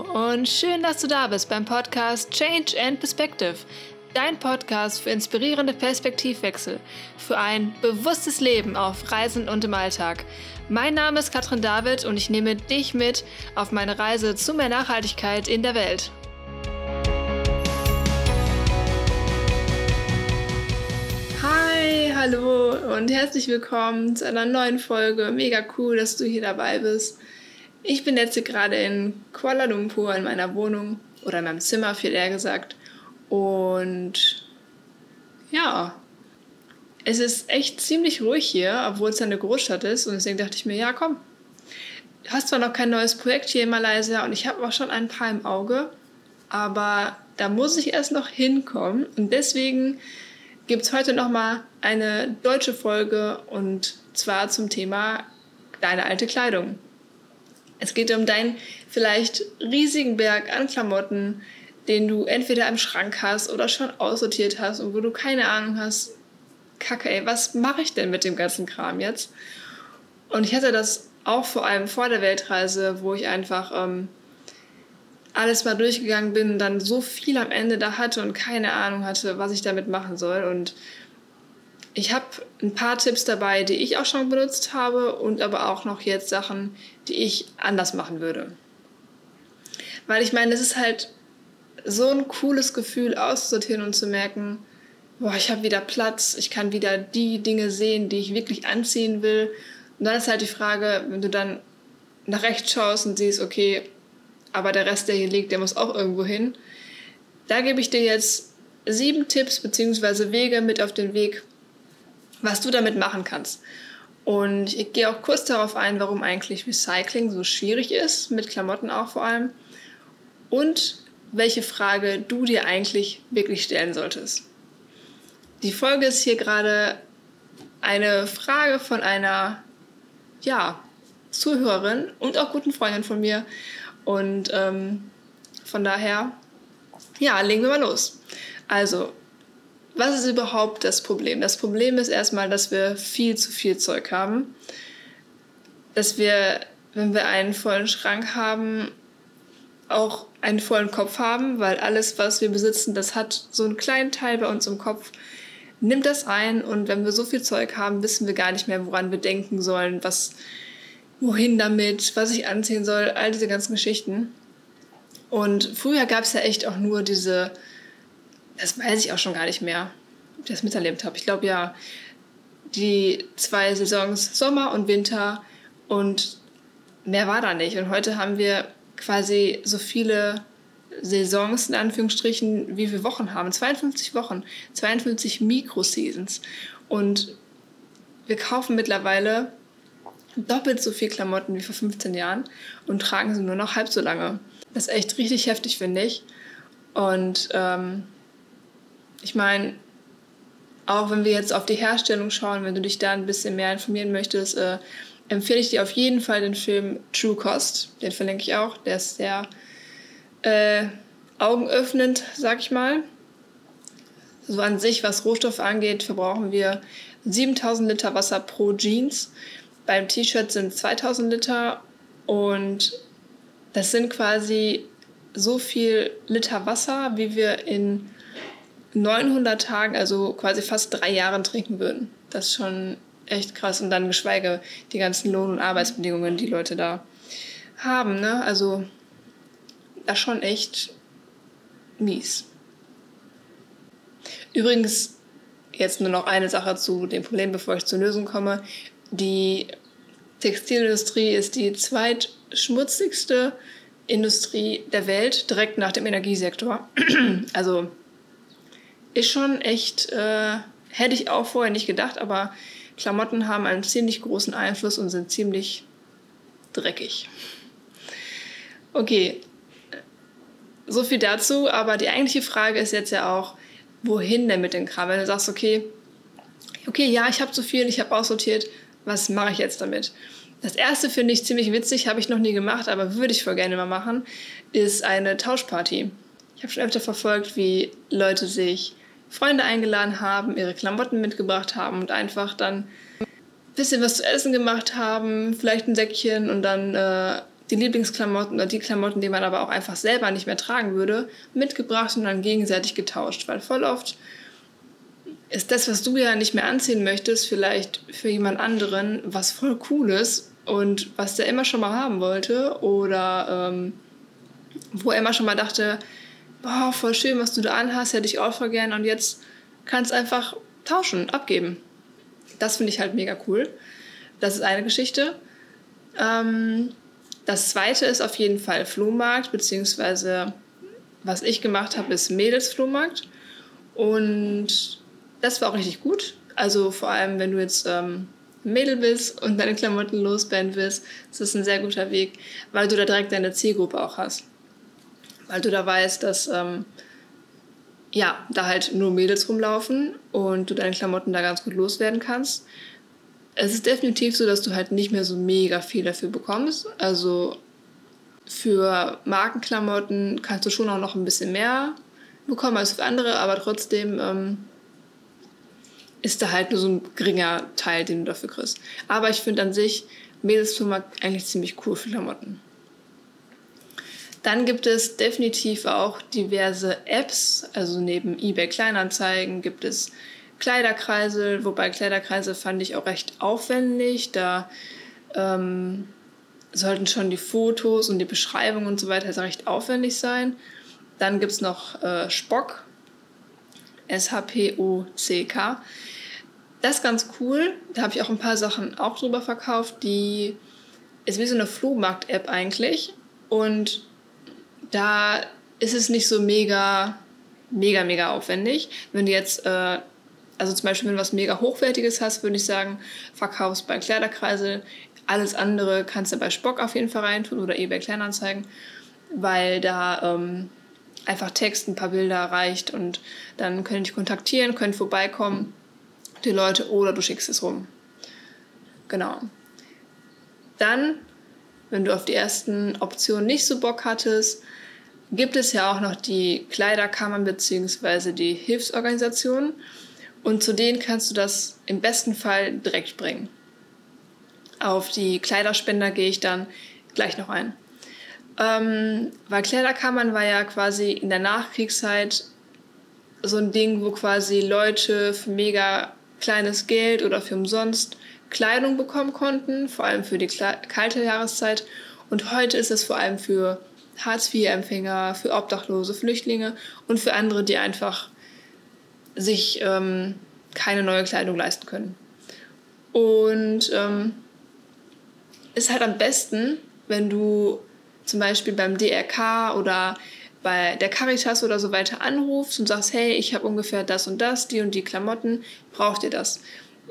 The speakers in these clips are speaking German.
Und schön, dass du da bist beim Podcast Change and Perspective. Dein Podcast für inspirierende Perspektivwechsel, für ein bewusstes Leben auf Reisen und im Alltag. Mein Name ist Katrin David und ich nehme dich mit auf meine Reise zu mehr Nachhaltigkeit in der Welt. Hi, hallo und herzlich willkommen zu einer neuen Folge. Mega cool, dass du hier dabei bist. Ich bin jetzt gerade in Kuala Lumpur in meiner Wohnung oder in meinem Zimmer, viel eher gesagt. Und ja, es ist echt ziemlich ruhig hier, obwohl es eine Großstadt ist. Und deswegen dachte ich mir, ja, komm. Du hast zwar noch kein neues Projekt hier in Malaysia und ich habe auch schon ein paar im Auge, aber da muss ich erst noch hinkommen. Und deswegen gibt es heute nochmal eine deutsche Folge und zwar zum Thema deine alte Kleidung. Es geht um deinen vielleicht riesigen Berg an Klamotten, den du entweder im Schrank hast oder schon aussortiert hast und wo du keine Ahnung hast, Kacke, ey, was mache ich denn mit dem ganzen Kram jetzt? Und ich hatte das auch vor allem vor der Weltreise, wo ich einfach ähm, alles mal durchgegangen bin dann so viel am Ende da hatte und keine Ahnung hatte, was ich damit machen soll. Und ich habe ein paar Tipps dabei, die ich auch schon benutzt habe und aber auch noch jetzt Sachen, die ich anders machen würde. Weil ich meine, es ist halt so ein cooles Gefühl auszusortieren und zu merken, boah, ich habe wieder Platz, ich kann wieder die Dinge sehen, die ich wirklich anziehen will. Und dann ist halt die Frage, wenn du dann nach rechts schaust und siehst, okay, aber der Rest, der hier liegt, der muss auch irgendwo hin. Da gebe ich dir jetzt sieben Tipps bzw. Wege mit auf den Weg, was du damit machen kannst. Und ich gehe auch kurz darauf ein, warum eigentlich Recycling so schwierig ist, mit Klamotten auch vor allem. Und welche Frage du dir eigentlich wirklich stellen solltest. Die Folge ist hier gerade eine Frage von einer, ja, Zuhörerin und auch guten Freundin von mir. Und ähm, von daher, ja, legen wir mal los. Also, was ist überhaupt das Problem? Das Problem ist erstmal, dass wir viel zu viel Zeug haben. Dass wir, wenn wir einen vollen Schrank haben, auch einen vollen Kopf haben, weil alles, was wir besitzen, das hat so einen kleinen Teil bei uns im Kopf, nimmt das ein und wenn wir so viel Zeug haben, wissen wir gar nicht mehr, woran wir denken sollen, was, wohin damit, was ich anziehen soll, all diese ganzen Geschichten. Und früher gab es ja echt auch nur diese das weiß ich auch schon gar nicht mehr, ob ich das miterlebt habe. Ich glaube ja, die zwei Saisons Sommer und Winter und mehr war da nicht. Und heute haben wir quasi so viele Saisons in Anführungsstrichen, wie wir Wochen haben. 52 Wochen, 52 Mikroseasons. Und wir kaufen mittlerweile doppelt so viel Klamotten wie vor 15 Jahren und tragen sie nur noch halb so lange. Das ist echt richtig heftig, finde ich. Und ähm, ich meine, auch wenn wir jetzt auf die Herstellung schauen, wenn du dich da ein bisschen mehr informieren möchtest, äh, empfehle ich dir auf jeden Fall den Film True Cost. Den verlinke ich auch. Der ist sehr äh, augenöffnend, sag ich mal. So an sich, was Rohstoffe angeht, verbrauchen wir 7000 Liter Wasser pro Jeans. Beim T-Shirt sind 2000 Liter und das sind quasi so viel Liter Wasser, wie wir in 900 Tagen, also quasi fast drei Jahren trinken würden. Das ist schon echt krass. Und dann geschweige die ganzen Lohn- und Arbeitsbedingungen, die Leute da haben. Ne? Also das ist schon echt mies. Übrigens, jetzt nur noch eine Sache zu dem Problem, bevor ich zur Lösung komme. Die Textilindustrie ist die zweitschmutzigste Industrie der Welt, direkt nach dem Energiesektor. also ist schon echt, äh, hätte ich auch vorher nicht gedacht, aber Klamotten haben einen ziemlich großen Einfluss und sind ziemlich dreckig. Okay, so viel dazu, aber die eigentliche Frage ist jetzt ja auch, wohin denn mit dem Kram? Wenn du sagst, okay, okay, ja, ich habe zu viel, ich habe aussortiert, was mache ich jetzt damit? Das erste finde ich ziemlich witzig, habe ich noch nie gemacht, aber würde ich voll gerne mal machen, ist eine Tauschparty. Ich habe schon öfter verfolgt, wie Leute sich Freunde eingeladen haben, ihre Klamotten mitgebracht haben und einfach dann ein bisschen was zu essen gemacht haben, vielleicht ein Säckchen und dann äh, die Lieblingsklamotten oder die Klamotten, die man aber auch einfach selber nicht mehr tragen würde, mitgebracht und dann gegenseitig getauscht. Weil voll oft ist das, was du ja nicht mehr anziehen möchtest, vielleicht für jemand anderen was voll Cooles und was der immer schon mal haben wollte oder ähm, wo er immer schon mal dachte, boah, voll schön, was du da anhast, hätte ich auch voll gern und jetzt kannst du einfach tauschen, abgeben. Das finde ich halt mega cool. Das ist eine Geschichte. Ähm, das zweite ist auf jeden Fall Flohmarkt, beziehungsweise was ich gemacht habe, ist Mädelsflohmarkt. Und das war auch richtig gut. Also vor allem, wenn du jetzt ähm, Mädel bist und deine Klamotten loswerden willst, ist das ein sehr guter Weg, weil du da direkt deine Zielgruppe auch hast. Weil du da weißt, dass ähm, ja, da halt nur Mädels rumlaufen und du deine Klamotten da ganz gut loswerden kannst es ist definitiv so, dass du halt nicht mehr so mega viel dafür bekommst. Also für Markenklamotten kannst du schon auch noch ein bisschen mehr bekommen als für andere, aber trotzdem ähm, ist da halt nur so ein geringer Teil, den du dafür kriegst. Aber ich finde an sich Mädelsfirma eigentlich ziemlich cool für Klamotten. Dann gibt es definitiv auch diverse Apps, also neben eBay Kleinanzeigen gibt es Kleiderkreisel, wobei Kleiderkreisel fand ich auch recht aufwendig. Da ähm, sollten schon die Fotos und die Beschreibung und so weiter also recht aufwendig sein. Dann gibt es noch äh, Spock, S-H-P-O-C-K. Das ist ganz cool. Da habe ich auch ein paar Sachen auch drüber verkauft. Die ist wie so eine Flohmarkt-App eigentlich. Und da ist es nicht so mega, mega, mega aufwendig. Wenn du jetzt äh, also zum Beispiel, wenn du was mega Hochwertiges hast, würde ich sagen, verkaufst bei Kleiderkreisel. Alles andere kannst du bei Spock auf jeden Fall reintun oder eBay Kleinanzeigen, weil da ähm, einfach Text, ein paar Bilder reicht und dann können dich kontaktieren, können vorbeikommen, die Leute, oder du schickst es rum. Genau. Dann, wenn du auf die ersten Optionen nicht so Bock hattest, gibt es ja auch noch die Kleiderkammern bzw. die Hilfsorganisationen. Und zu denen kannst du das im besten Fall direkt bringen. Auf die Kleiderspender gehe ich dann gleich noch ein. Ähm, weil Kleiderkammern war ja quasi in der Nachkriegszeit so ein Ding, wo quasi Leute für mega kleines Geld oder für umsonst Kleidung bekommen konnten, vor allem für die kalte Jahreszeit. Und heute ist es vor allem für Hartz-IV-Empfänger, für Obdachlose, Flüchtlinge und für andere, die einfach sich ähm, keine neue Kleidung leisten können. Und ähm, ist halt am besten, wenn du zum Beispiel beim DRK oder bei der Caritas oder so weiter anrufst und sagst, hey, ich habe ungefähr das und das, die und die Klamotten, braucht ihr das?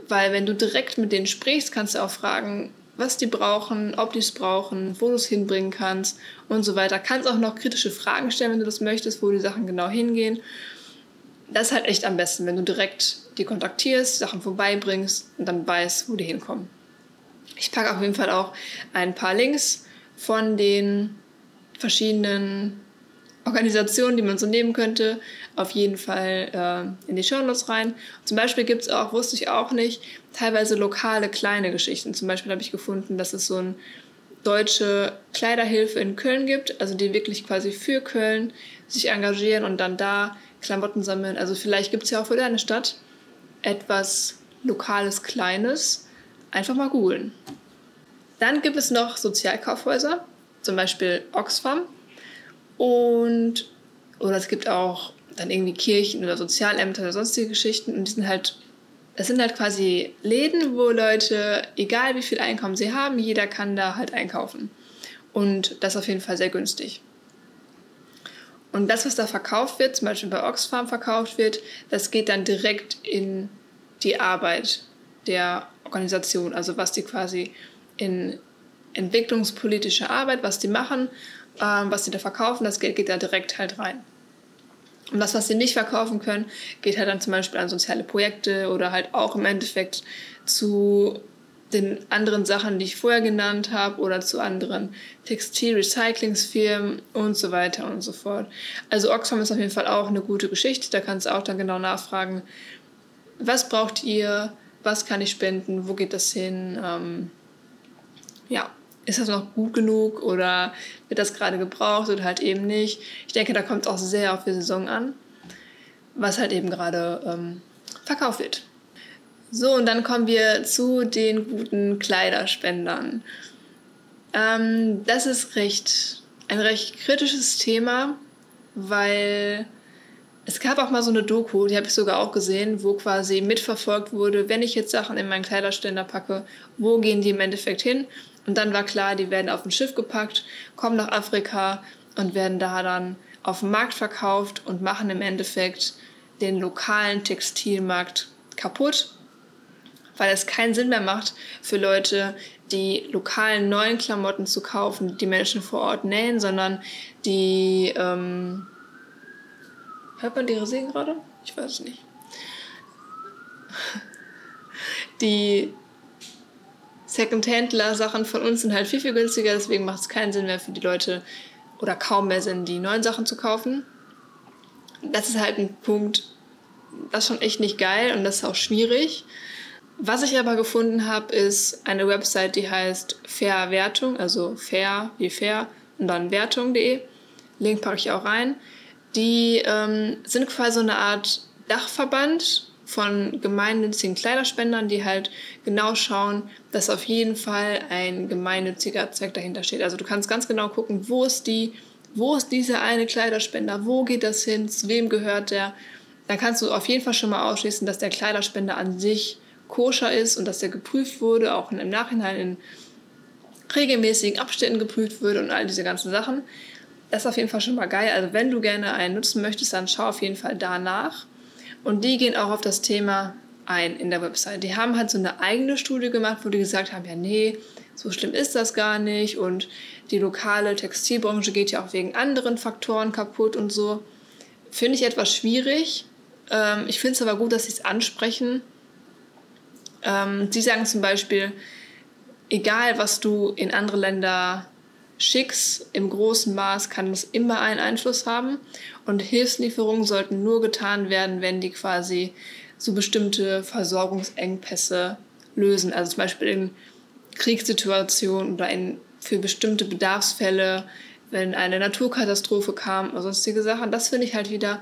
Weil wenn du direkt mit denen sprichst, kannst du auch fragen, was die brauchen, ob die es brauchen, wo du es hinbringen kannst und so weiter. Kannst auch noch kritische Fragen stellen, wenn du das möchtest, wo die Sachen genau hingehen das ist halt echt am besten, wenn du direkt die kontaktierst, Sachen vorbeibringst und dann weißt, wo die hinkommen. Ich packe auf jeden Fall auch ein paar Links von den verschiedenen Organisationen, die man so nehmen könnte, auf jeden Fall äh, in die Shownotes rein. Zum Beispiel gibt es auch, wusste ich auch nicht, teilweise lokale kleine Geschichten. Zum Beispiel habe ich gefunden, dass es so eine deutsche Kleiderhilfe in Köln gibt, also die wirklich quasi für Köln sich engagieren und dann da Klamotten sammeln. Also vielleicht gibt es ja auch für deine Stadt etwas Lokales, Kleines. Einfach mal googeln. Dann gibt es noch Sozialkaufhäuser, zum Beispiel Oxfam. Und, oder es gibt auch dann irgendwie Kirchen oder Sozialämter oder sonstige Geschichten. Und die sind halt, das sind halt quasi Läden, wo Leute, egal wie viel Einkommen sie haben, jeder kann da halt einkaufen. Und das auf jeden Fall sehr günstig. Und das, was da verkauft wird, zum Beispiel bei Oxfam verkauft wird, das geht dann direkt in die Arbeit der Organisation. Also was die quasi in entwicklungspolitische Arbeit, was die machen, ähm, was die da verkaufen, das Geld geht da direkt halt rein. Und das, was sie nicht verkaufen können, geht halt dann zum Beispiel an soziale Projekte oder halt auch im Endeffekt zu den anderen Sachen, die ich vorher genannt habe, oder zu anderen Textil-Recyclingsfirmen und so weiter und so fort. Also Oxfam ist auf jeden Fall auch eine gute Geschichte. Da kannst du auch dann genau nachfragen, was braucht ihr, was kann ich spenden, wo geht das hin. Ähm, ja, ist das noch gut genug oder wird das gerade gebraucht oder halt eben nicht. Ich denke, da kommt es auch sehr auf die Saison an, was halt eben gerade ähm, verkauft wird. So, und dann kommen wir zu den guten Kleiderspendern. Ähm, das ist recht, ein recht kritisches Thema, weil es gab auch mal so eine Doku, die habe ich sogar auch gesehen, wo quasi mitverfolgt wurde, wenn ich jetzt Sachen in meinen Kleiderständer packe, wo gehen die im Endeffekt hin? Und dann war klar, die werden auf ein Schiff gepackt, kommen nach Afrika und werden da dann auf dem Markt verkauft und machen im Endeffekt den lokalen Textilmarkt kaputt, weil es keinen Sinn mehr macht für Leute, die lokalen neuen Klamotten zu kaufen, die Menschen vor Ort nähen, sondern die ähm, Hört man die Rosinen gerade? Ich weiß es nicht. Die Second-Händler-Sachen von uns sind halt viel, viel günstiger, deswegen macht es keinen Sinn mehr für die Leute oder kaum mehr Sinn, die neuen Sachen zu kaufen. Das ist halt ein Punkt, das ist schon echt nicht geil und das ist auch schwierig. Was ich aber gefunden habe, ist eine Website, die heißt Fairwertung, also fair wie fair und dann wertung.de. Link packe ich auch rein. Die ähm, sind quasi so eine Art Dachverband von gemeinnützigen Kleiderspendern, die halt genau schauen, dass auf jeden Fall ein gemeinnütziger Zweck dahinter steht. Also du kannst ganz genau gucken, wo ist die, wo ist dieser eine Kleiderspender, wo geht das hin, zu wem gehört der. Dann kannst du auf jeden Fall schon mal ausschließen, dass der Kleiderspender an sich koscher ist und dass der geprüft wurde, auch im Nachhinein in regelmäßigen Abständen geprüft wurde und all diese ganzen Sachen. Das ist auf jeden Fall schon mal geil. Also wenn du gerne einen nutzen möchtest, dann schau auf jeden Fall danach. Und die gehen auch auf das Thema ein in der Website. Die haben halt so eine eigene Studie gemacht, wo die gesagt haben, ja nee, so schlimm ist das gar nicht und die lokale Textilbranche geht ja auch wegen anderen Faktoren kaputt und so. Finde ich etwas schwierig. Ähm, ich finde es aber gut, dass sie es ansprechen. Ähm, sie sagen zum Beispiel, egal was du in andere Länder schickst im großen Maß, kann das immer einen Einfluss haben. Und Hilfslieferungen sollten nur getan werden, wenn die quasi so bestimmte Versorgungsengpässe lösen. Also zum Beispiel in Kriegssituationen oder in, für bestimmte Bedarfsfälle, wenn eine Naturkatastrophe kam oder sonstige Sachen. Das finde ich halt wieder,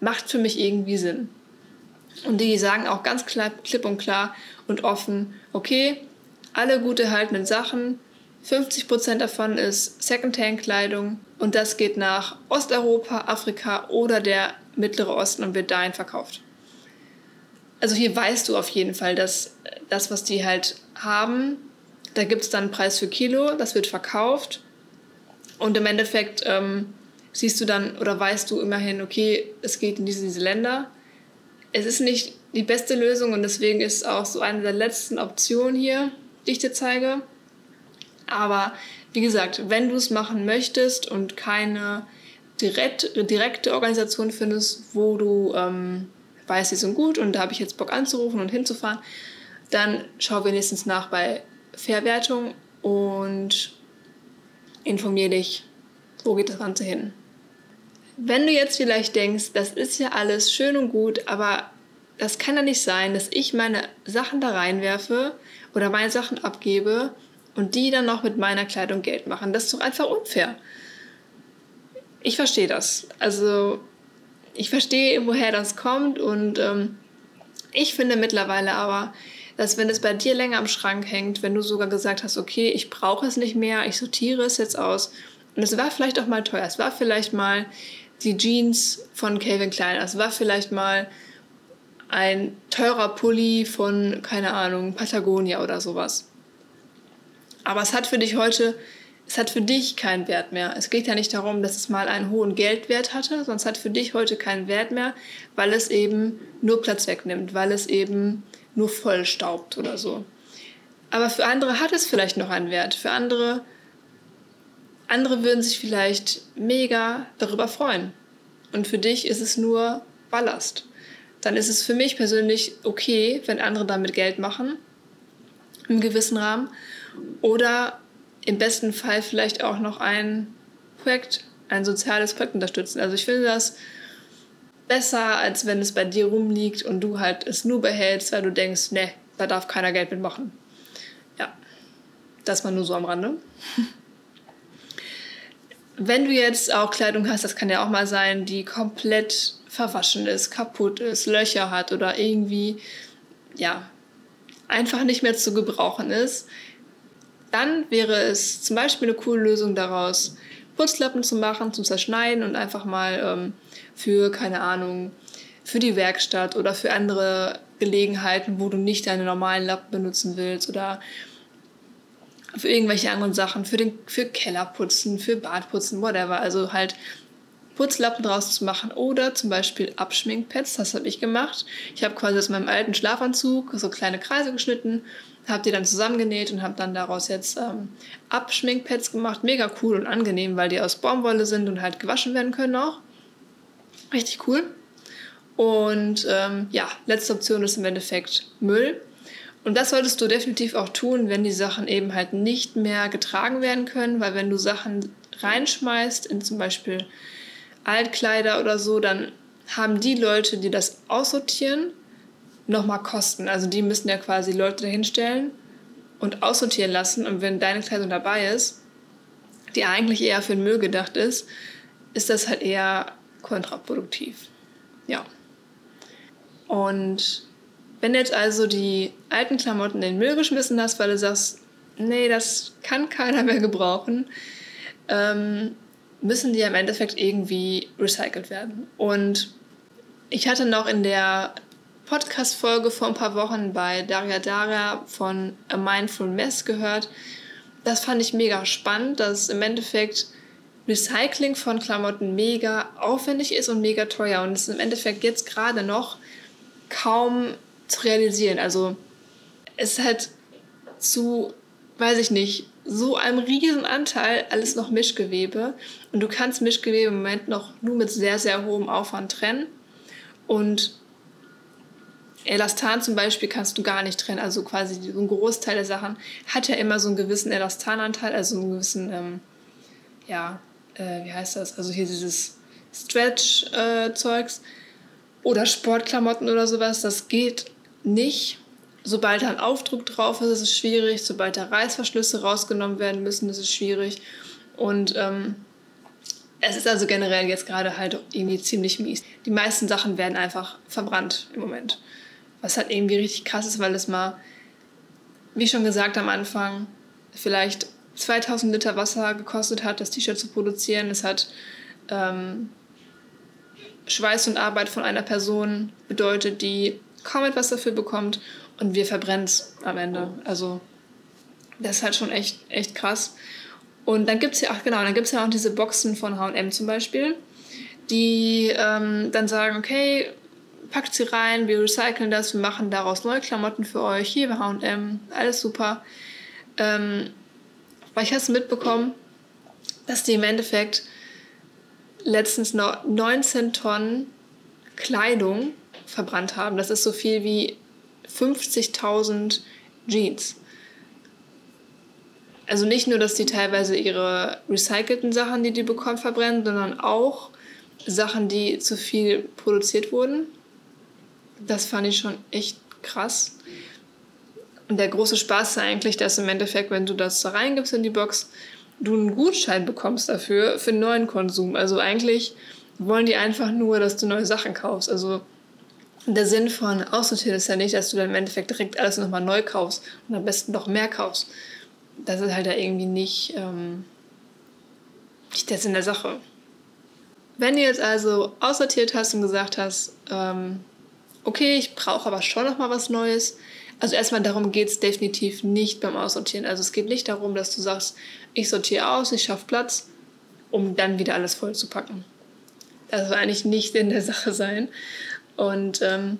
macht für mich irgendwie Sinn. Und die sagen auch ganz klar, klipp und klar und offen, okay, alle gut erhaltenen Sachen 50% davon ist Secondhand-Kleidung und das geht nach Osteuropa, Afrika oder der Mittlere Osten und wird dahin verkauft. Also hier weißt du auf jeden Fall, dass das, was die halt haben, da gibt es dann einen Preis für Kilo, das wird verkauft und im Endeffekt ähm, siehst du dann oder weißt du immerhin, okay, es geht in diese, diese Länder. Es ist nicht die beste Lösung und deswegen ist auch so eine der letzten Optionen hier, die ich dir zeige. Aber wie gesagt, wenn du es machen möchtest und keine direkt, direkte Organisation findest, wo du ähm, weißt, sie sind gut und da habe ich jetzt Bock anzurufen und hinzufahren, dann schau wenigstens nach bei Verwertung und informiere dich, wo geht das Ganze hin. Wenn du jetzt vielleicht denkst, das ist ja alles schön und gut, aber das kann ja nicht sein, dass ich meine Sachen da reinwerfe oder meine Sachen abgebe und die dann noch mit meiner Kleidung Geld machen. Das ist doch einfach unfair. Ich verstehe das. Also ich verstehe, woher das kommt und ähm, ich finde mittlerweile aber, dass wenn es bei dir länger am Schrank hängt, wenn du sogar gesagt hast, okay, ich brauche es nicht mehr, ich sortiere es jetzt aus und es war vielleicht auch mal teuer, es war vielleicht mal die Jeans von Calvin Klein, es war vielleicht mal ein teurer Pulli von, keine Ahnung, Patagonia oder sowas. Aber es hat für dich heute, es hat für dich keinen Wert mehr. Es geht ja nicht darum, dass es mal einen hohen Geldwert hatte, sondern es hat für dich heute keinen Wert mehr, weil es eben nur Platz wegnimmt, weil es eben nur vollstaubt oder so. Aber für andere hat es vielleicht noch einen Wert. Für andere, andere würden sich vielleicht mega darüber freuen. Und für dich ist es nur Ballast. Dann ist es für mich persönlich okay, wenn andere damit Geld machen, im gewissen Rahmen. Oder im besten Fall vielleicht auch noch ein Projekt, ein soziales Projekt unterstützen. Also ich finde das besser, als wenn es bei dir rumliegt und du halt es nur behältst, weil du denkst, ne, da darf keiner Geld mitmachen. Ja. Das mal nur so am Rande. Wenn du jetzt auch Kleidung hast, das kann ja auch mal sein, die komplett verwaschen ist, kaputt ist, Löcher hat oder irgendwie, ja, einfach nicht mehr zu gebrauchen ist, dann wäre es zum Beispiel eine coole Lösung daraus, Putzlappen zu machen, zu zerschneiden und einfach mal ähm, für, keine Ahnung, für die Werkstatt oder für andere Gelegenheiten, wo du nicht deine normalen Lappen benutzen willst oder für irgendwelche anderen Sachen, für, den, für Kellerputzen, für Badputzen, whatever. Also halt Putzlappen draus zu machen oder zum Beispiel Abschminkpads, das habe ich gemacht. Ich habe quasi aus meinem alten Schlafanzug so kleine Kreise geschnitten, habe die dann zusammengenäht und habe dann daraus jetzt ähm, Abschminkpads gemacht. Mega cool und angenehm, weil die aus Baumwolle sind und halt gewaschen werden können auch. Richtig cool. Und ähm, ja, letzte Option ist im Endeffekt Müll. Und das solltest du definitiv auch tun, wenn die Sachen eben halt nicht mehr getragen werden können, weil wenn du Sachen reinschmeißt in zum Beispiel Altkleider oder so, dann haben die Leute, die das aussortieren, nochmal Kosten. Also die müssen ja quasi Leute dahinstellen und aussortieren lassen. Und wenn deine Kleidung dabei ist, die eigentlich eher für den Müll gedacht ist, ist das halt eher kontraproduktiv. Ja. Und wenn du jetzt also die alten Klamotten in den Müll geschmissen hast, weil du sagst, nee, das kann keiner mehr gebrauchen, ähm, müssen die im Endeffekt irgendwie recycelt werden. Und ich hatte noch in der Podcast-Folge vor ein paar Wochen bei Daria Daria von A Mindful Mess gehört. Das fand ich mega spannend, dass im Endeffekt Recycling von Klamotten mega aufwendig ist und mega teuer und ist im Endeffekt jetzt gerade noch kaum zu realisieren. Also es halt zu, weiß ich nicht, so einem riesen Anteil alles noch Mischgewebe und du kannst Mischgewebe im Moment noch nur mit sehr, sehr hohem Aufwand trennen und Elastan zum Beispiel kannst du gar nicht trennen, also quasi so ein Großteil der Sachen hat ja immer so einen gewissen Elastananteil, also einen gewissen, ähm, ja, äh, wie heißt das, also hier dieses Stretch-Zeugs. Äh, oder Sportklamotten oder sowas, das geht nicht. Sobald da ein Aufdruck drauf ist, ist es schwierig. Sobald da Reißverschlüsse rausgenommen werden müssen, ist es schwierig. Und ähm, es ist also generell jetzt gerade halt irgendwie ziemlich mies. Die meisten Sachen werden einfach verbrannt im Moment. Was halt irgendwie richtig krass ist, weil es mal, wie schon gesagt am Anfang, vielleicht 2000 Liter Wasser gekostet hat, das T-Shirt zu produzieren. Es hat ähm, Schweiß und Arbeit von einer Person bedeutet, die kaum etwas dafür bekommt und wir verbrennen es am Ende. Also das ist halt schon echt, echt krass. Und dann gibt es ja auch, genau, dann gibt es ja auch diese Boxen von HM zum Beispiel, die ähm, dann sagen, okay, packt sie rein, wir recyceln das, wir machen daraus neue Klamotten für euch, hier bei HM, alles super. Ähm, weil ich es mitbekommen, dass die im Endeffekt letztens noch 19 Tonnen Kleidung verbrannt haben. Das ist so viel wie 50.000 Jeans. Also nicht nur, dass die teilweise ihre recycelten Sachen, die die bekommen, verbrennen, sondern auch Sachen, die zu viel produziert wurden. Das fand ich schon echt krass. Und der große Spaß ist eigentlich, dass im Endeffekt, wenn du das da reingibst in die Box, du einen Gutschein bekommst dafür, für neuen Konsum. Also eigentlich wollen die einfach nur, dass du neue Sachen kaufst. Also der Sinn von aussortieren ist ja nicht, dass du dann im Endeffekt direkt alles nochmal neu kaufst und am besten noch mehr kaufst. Das ist halt da irgendwie nicht, ähm, nicht der Sinn der Sache. Wenn du jetzt also aussortiert hast und gesagt hast, ähm, okay, ich brauche aber schon nochmal was Neues, also erstmal darum geht es definitiv nicht beim Aussortieren. Also es geht nicht darum, dass du sagst, ich sortiere aus, ich schaffe Platz, um dann wieder alles voll zu packen. Das soll eigentlich nicht in der Sache sein. Und ähm,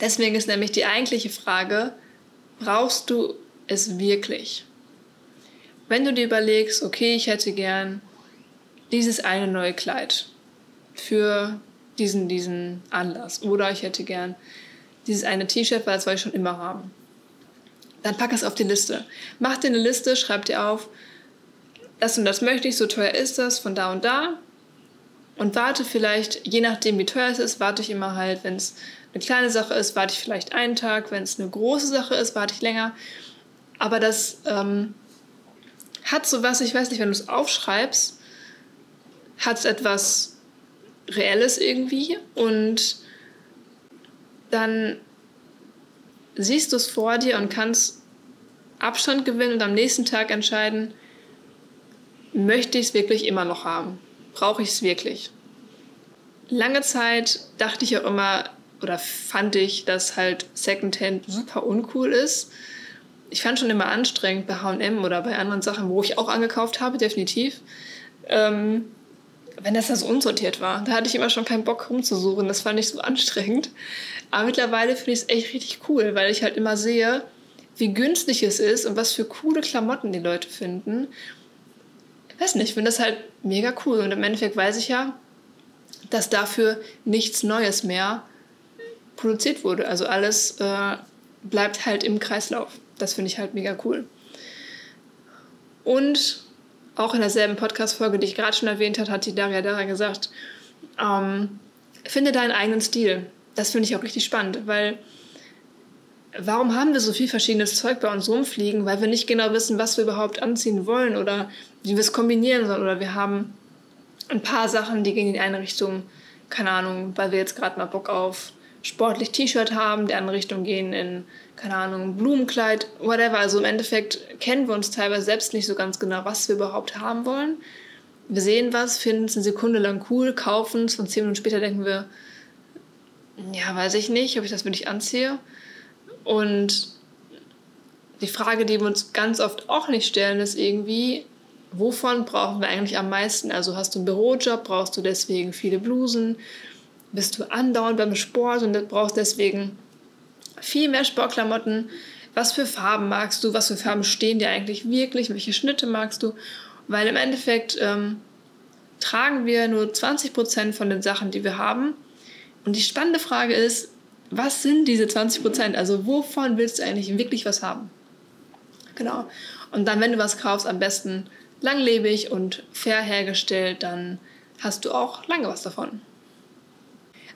deswegen ist nämlich die eigentliche Frage, brauchst du es wirklich? Wenn du dir überlegst, okay, ich hätte gern dieses eine neue Kleid für diesen, diesen Anlass oder ich hätte gern dieses eine T-Shirt, weil das wollte ich schon immer haben. Dann pack es auf die Liste. Mach dir eine Liste, schreib dir auf, das und das möchte ich, so teuer ist das, von da und da. Und warte vielleicht, je nachdem wie teuer es ist, warte ich immer halt, wenn es eine kleine Sache ist, warte ich vielleicht einen Tag, wenn es eine große Sache ist, warte ich länger. Aber das ähm, hat sowas, ich weiß nicht, wenn du es aufschreibst, hat es etwas Reelles irgendwie und dann siehst du es vor dir und kannst Abstand gewinnen und am nächsten Tag entscheiden, möchte ich es wirklich immer noch haben? Brauche ich es wirklich? Lange Zeit dachte ich auch immer oder fand ich, dass halt Secondhand super uncool ist. Ich fand schon immer anstrengend bei HM oder bei anderen Sachen, wo ich auch angekauft habe, definitiv. Ähm, wenn das das unsortiert war. Da hatte ich immer schon keinen Bock rumzusuchen. Das fand ich so anstrengend. Aber mittlerweile finde ich es echt richtig cool, weil ich halt immer sehe, wie günstig es ist und was für coole Klamotten die Leute finden. Ich weiß nicht, ich finde das halt mega cool. Und im Endeffekt weiß ich ja, dass dafür nichts Neues mehr produziert wurde. Also alles äh, bleibt halt im Kreislauf. Das finde ich halt mega cool. Und auch in derselben Podcast-Folge, die ich gerade schon erwähnt habe, hat die Daria Dara gesagt, ähm, finde deinen eigenen Stil. Das finde ich auch richtig spannend, weil warum haben wir so viel verschiedenes Zeug bei uns rumfliegen? Weil wir nicht genau wissen, was wir überhaupt anziehen wollen oder wie wir es kombinieren sollen. Oder wir haben ein paar Sachen, die gehen in eine Richtung, keine Ahnung, weil wir jetzt gerade mal Bock auf sportlich T-Shirt haben, die andere Richtung gehen in keine Ahnung, Blumenkleid, whatever. Also im Endeffekt kennen wir uns teilweise selbst nicht so ganz genau, was wir überhaupt haben wollen. Wir sehen was, finden es eine Sekunde lang cool, kaufen es und zehn Minuten später denken wir, ja, weiß ich nicht, ob ich das wirklich anziehe. Und die Frage, die wir uns ganz oft auch nicht stellen, ist irgendwie, wovon brauchen wir eigentlich am meisten? Also hast du einen Bürojob, brauchst du deswegen viele Blusen? Bist du andauernd beim Sport und brauchst deswegen viel mehr Sportklamotten. Was für Farben magst du? Was für Farben stehen dir eigentlich wirklich? Welche Schnitte magst du? Weil im Endeffekt ähm, tragen wir nur 20% von den Sachen, die wir haben. Und die spannende Frage ist, was sind diese 20%? Also wovon willst du eigentlich wirklich was haben? Genau. Und dann, wenn du was kaufst, am besten langlebig und fair hergestellt, dann hast du auch lange was davon.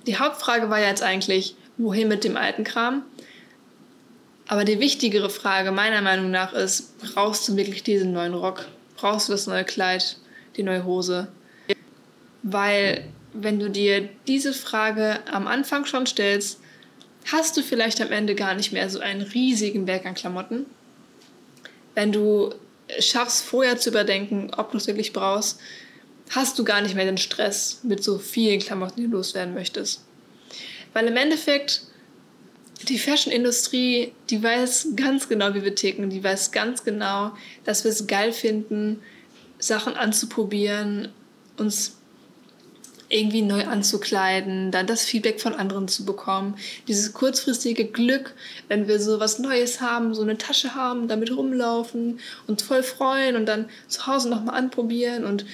Die Hauptfrage war jetzt eigentlich, wohin mit dem alten Kram? Aber die wichtigere Frage meiner Meinung nach ist, brauchst du wirklich diesen neuen Rock? Brauchst du das neue Kleid, die neue Hose? Weil wenn du dir diese Frage am Anfang schon stellst, hast du vielleicht am Ende gar nicht mehr so einen riesigen Berg an Klamotten. Wenn du schaffst, vorher zu überdenken, ob du es wirklich brauchst, hast du gar nicht mehr den Stress mit so vielen Klamotten, die du loswerden möchtest. Weil im Endeffekt die Fashion-Industrie, die weiß ganz genau, wie wir ticken. Die weiß ganz genau, dass wir es geil finden, Sachen anzuprobieren, uns irgendwie neu anzukleiden, dann das Feedback von anderen zu bekommen. Dieses kurzfristige Glück, wenn wir so was Neues haben, so eine Tasche haben, damit rumlaufen, uns voll freuen und dann zu Hause nochmal anprobieren und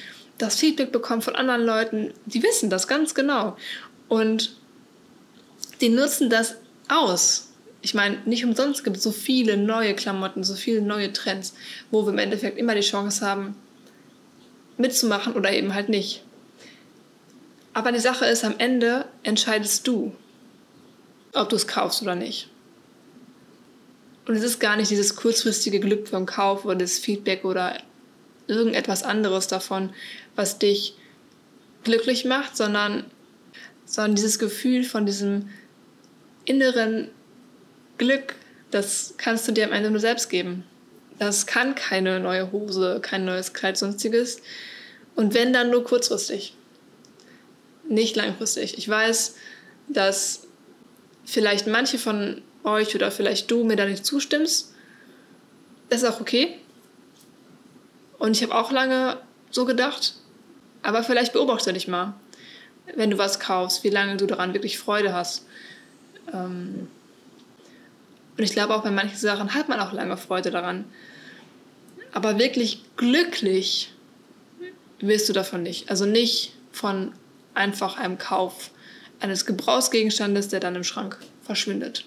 das Feedback bekommen von anderen Leuten. Die wissen das ganz genau. Und die nutzen das aus. Ich meine, nicht umsonst gibt es so viele neue Klamotten, so viele neue Trends, wo wir im Endeffekt immer die Chance haben, mitzumachen oder eben halt nicht. Aber die Sache ist, am Ende entscheidest du, ob du es kaufst oder nicht. Und es ist gar nicht dieses kurzfristige Glück beim Kauf oder das Feedback oder irgendetwas anderes davon, was dich glücklich macht, sondern, sondern dieses Gefühl von diesem inneren Glück, das kannst du dir am Ende nur selbst geben. Das kann keine neue Hose, kein neues Kleid, sonstiges. Und wenn, dann nur kurzfristig. Nicht langfristig. Ich weiß, dass vielleicht manche von euch oder vielleicht du mir da nicht zustimmst. Das ist auch okay. Und ich habe auch lange so gedacht. Aber vielleicht beobachte dich mal, wenn du was kaufst, wie lange du daran wirklich Freude hast. Ähm, und ich glaube auch bei manchen Sachen hat man auch lange Freude daran. Aber wirklich glücklich wirst du davon nicht. Also nicht von einfach einem Kauf eines Gebrauchsgegenstandes, der dann im Schrank verschwindet.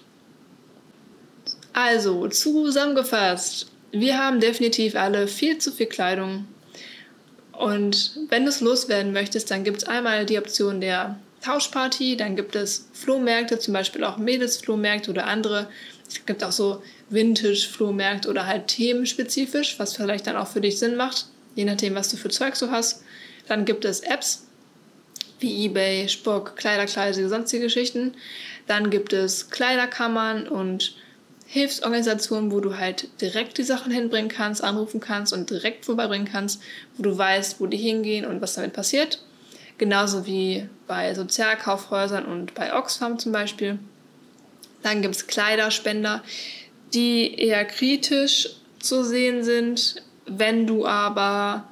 Also, zusammengefasst, wir haben definitiv alle viel zu viel Kleidung. Und wenn du es loswerden möchtest, dann gibt es einmal die Option der Tauschparty, dann gibt es Flohmärkte, zum Beispiel auch Mädelsflohmärkte oder andere Es gibt auch so Vintage-Flohmärkte oder halt themenspezifisch, was vielleicht dann auch für dich Sinn macht, je nachdem, was du für Zeug so hast. Dann gibt es Apps wie eBay, Spock, Kleiderkreise, sonstige Geschichten. Dann gibt es Kleiderkammern und Hilfsorganisationen, wo du halt direkt die Sachen hinbringen kannst, anrufen kannst und direkt vorbeibringen kannst, wo du weißt, wo die hingehen und was damit passiert. Genauso wie bei Sozialkaufhäusern und bei Oxfam zum Beispiel. Dann gibt es Kleiderspender, die eher kritisch zu sehen sind. Wenn du aber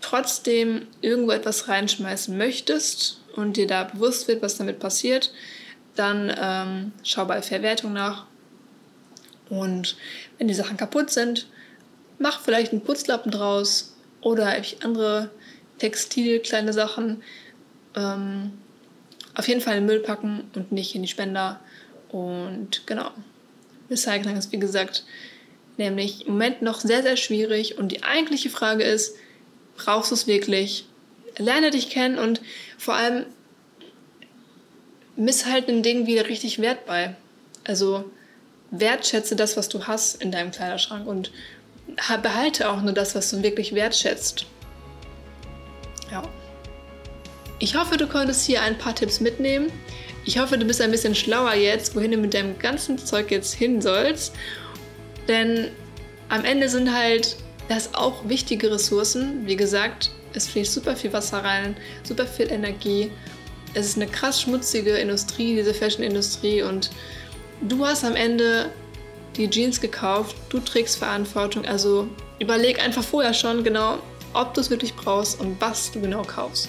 trotzdem irgendwo etwas reinschmeißen möchtest und dir da bewusst wird, was damit passiert, dann ähm, schau bei Verwertung nach. Und wenn die Sachen kaputt sind, mach vielleicht einen Putzlappen draus oder andere Textil, kleine Sachen. Ähm, auf jeden Fall in den Müll packen und nicht in die Spender. Und genau. Recycling ist wie gesagt nämlich im Moment noch sehr, sehr schwierig. Und die eigentliche Frage ist, brauchst du es wirklich? Lerne dich kennen und vor allem miss halt ein Ding wieder richtig Wert bei. Also wertschätze das, was du hast in deinem Kleiderschrank und behalte auch nur das, was du wirklich wertschätzt. Ja. Ich hoffe, du konntest hier ein paar Tipps mitnehmen. Ich hoffe, du bist ein bisschen schlauer jetzt, wohin du mit deinem ganzen Zeug jetzt hin sollst. Denn am Ende sind halt das auch wichtige Ressourcen. Wie gesagt, es fließt super viel Wasser rein, super viel Energie. Es ist eine krass schmutzige Industrie, diese Fashion-Industrie. Und du hast am Ende die Jeans gekauft, du trägst Verantwortung. Also überleg einfach vorher schon genau, ob du es wirklich brauchst und was du genau kaufst.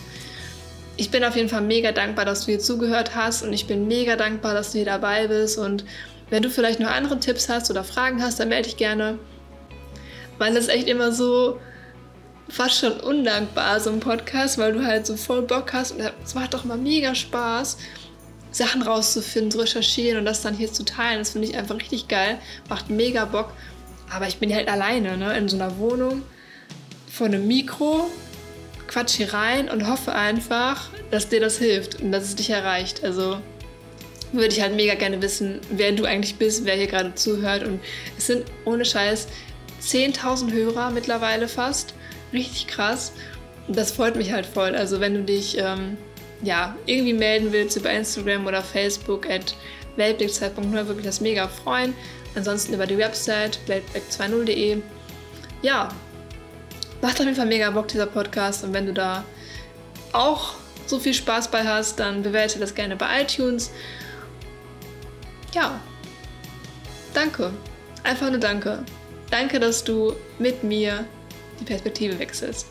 Ich bin auf jeden Fall mega dankbar, dass du hier zugehört hast und ich bin mega dankbar, dass du hier dabei bist. Und wenn du vielleicht noch andere Tipps hast oder Fragen hast, dann melde dich gerne. Weil das echt immer so fast schon undankbar, so ein Podcast, weil du halt so voll Bock hast und es macht doch immer mega Spaß, Sachen rauszufinden, zu recherchieren und das dann hier zu teilen. Das finde ich einfach richtig geil, macht mega Bock. Aber ich bin halt alleine, ne, in so einer Wohnung vor einem Mikro, quatsch hier rein und hoffe einfach, dass dir das hilft und dass es dich erreicht. Also würde ich halt mega gerne wissen, wer du eigentlich bist, wer hier gerade zuhört. Und es sind ohne Scheiß 10.000 Hörer mittlerweile fast. Richtig krass. Das freut mich halt voll. Also wenn du dich ähm, ja, irgendwie melden willst über Instagram oder Facebook at weltblick2.0, wirklich das mega freuen. Ansonsten über die Website weltblick20.de. Ja, macht auf jeden Fall mega Bock dieser Podcast und wenn du da auch so viel Spaß bei hast, dann bewerte das gerne bei iTunes. Ja, danke. Einfach nur danke. Danke, dass du mit mir die Perspektive wechselst.